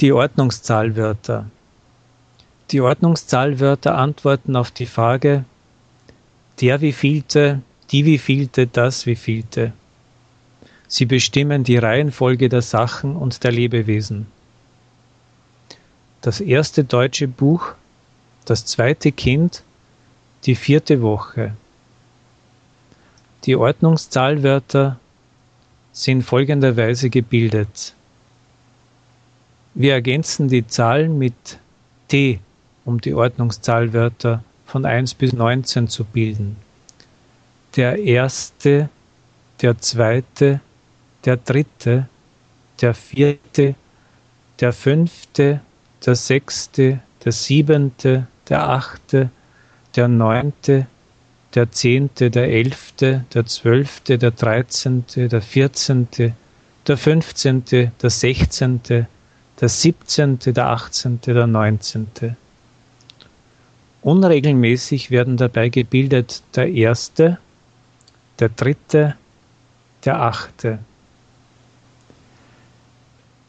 Die Ordnungszahlwörter. Die Ordnungszahlwörter antworten auf die Frage der wievielte, die wievielte, das wievielte. Sie bestimmen die Reihenfolge der Sachen und der Lebewesen. Das erste deutsche Buch, das zweite Kind, die vierte Woche. Die Ordnungszahlwörter sind folgenderweise gebildet. Wir ergänzen die Zahlen mit T, um die Ordnungszahlwörter von 1 bis 19 zu bilden. Der erste, der zweite, der dritte, der vierte, der fünfte, der sechste, der siebente, der achte, der neunte, der zehnte, der elfte, der zwölfte, der dreizehnte, der vierzehnte, der fünfzehnte, der sechzehnte, der siebzehnte, der achtzehnte, der neunzehnte. Unregelmäßig werden dabei gebildet der erste, der dritte, der achte.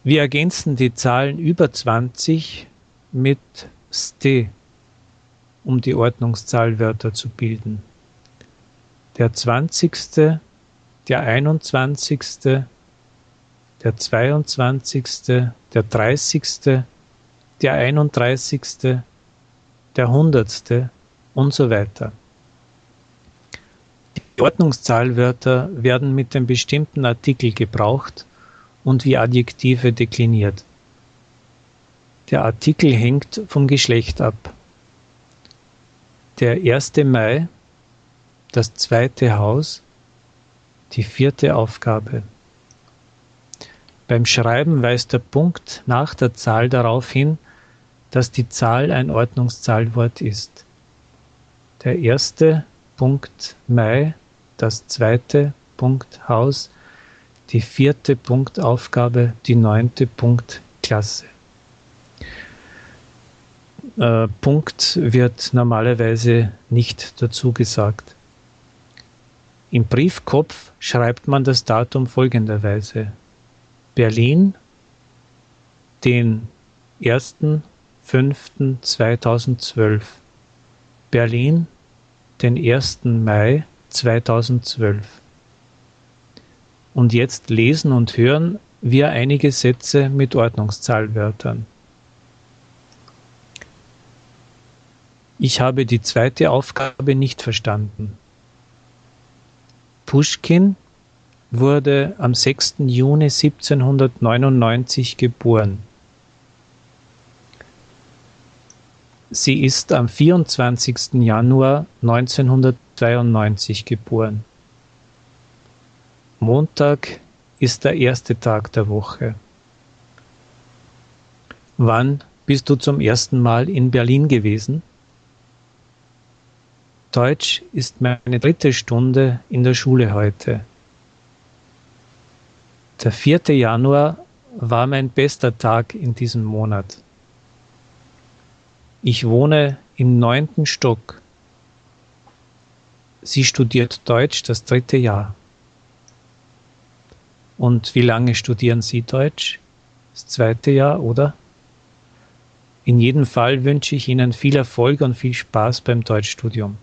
Wir ergänzen die Zahlen über 20 mit ste, um die Ordnungszahlwörter zu bilden. Der 20., der 21., der 22., der 30., der 31., der Hundertste und so weiter. Die Ordnungszahlwörter werden mit dem bestimmten Artikel gebraucht und wie Adjektive dekliniert. Der Artikel hängt vom Geschlecht ab. Der 1. Mai, das zweite Haus, die vierte Aufgabe. Beim Schreiben weist der Punkt nach der Zahl darauf hin, dass die Zahl ein Ordnungszahlwort ist. Der erste Punkt Mai, das zweite Punkt Haus, die vierte Punktaufgabe, die neunte Punktklasse. Äh, Punkt wird normalerweise nicht dazu gesagt. Im Briefkopf schreibt man das Datum folgenderweise. Berlin, den 1.5.2012. Berlin, den 1. Mai 2012. Und jetzt lesen und hören wir einige Sätze mit Ordnungszahlwörtern. Ich habe die zweite Aufgabe nicht verstanden. Puschkin wurde am 6. Juni 1799 geboren. Sie ist am 24. Januar 1992 geboren. Montag ist der erste Tag der Woche. Wann bist du zum ersten Mal in Berlin gewesen? Deutsch ist meine dritte Stunde in der Schule heute. Der 4. Januar war mein bester Tag in diesem Monat. Ich wohne im neunten Stock. Sie studiert Deutsch das dritte Jahr. Und wie lange studieren Sie Deutsch? Das zweite Jahr, oder? In jedem Fall wünsche ich Ihnen viel Erfolg und viel Spaß beim Deutschstudium.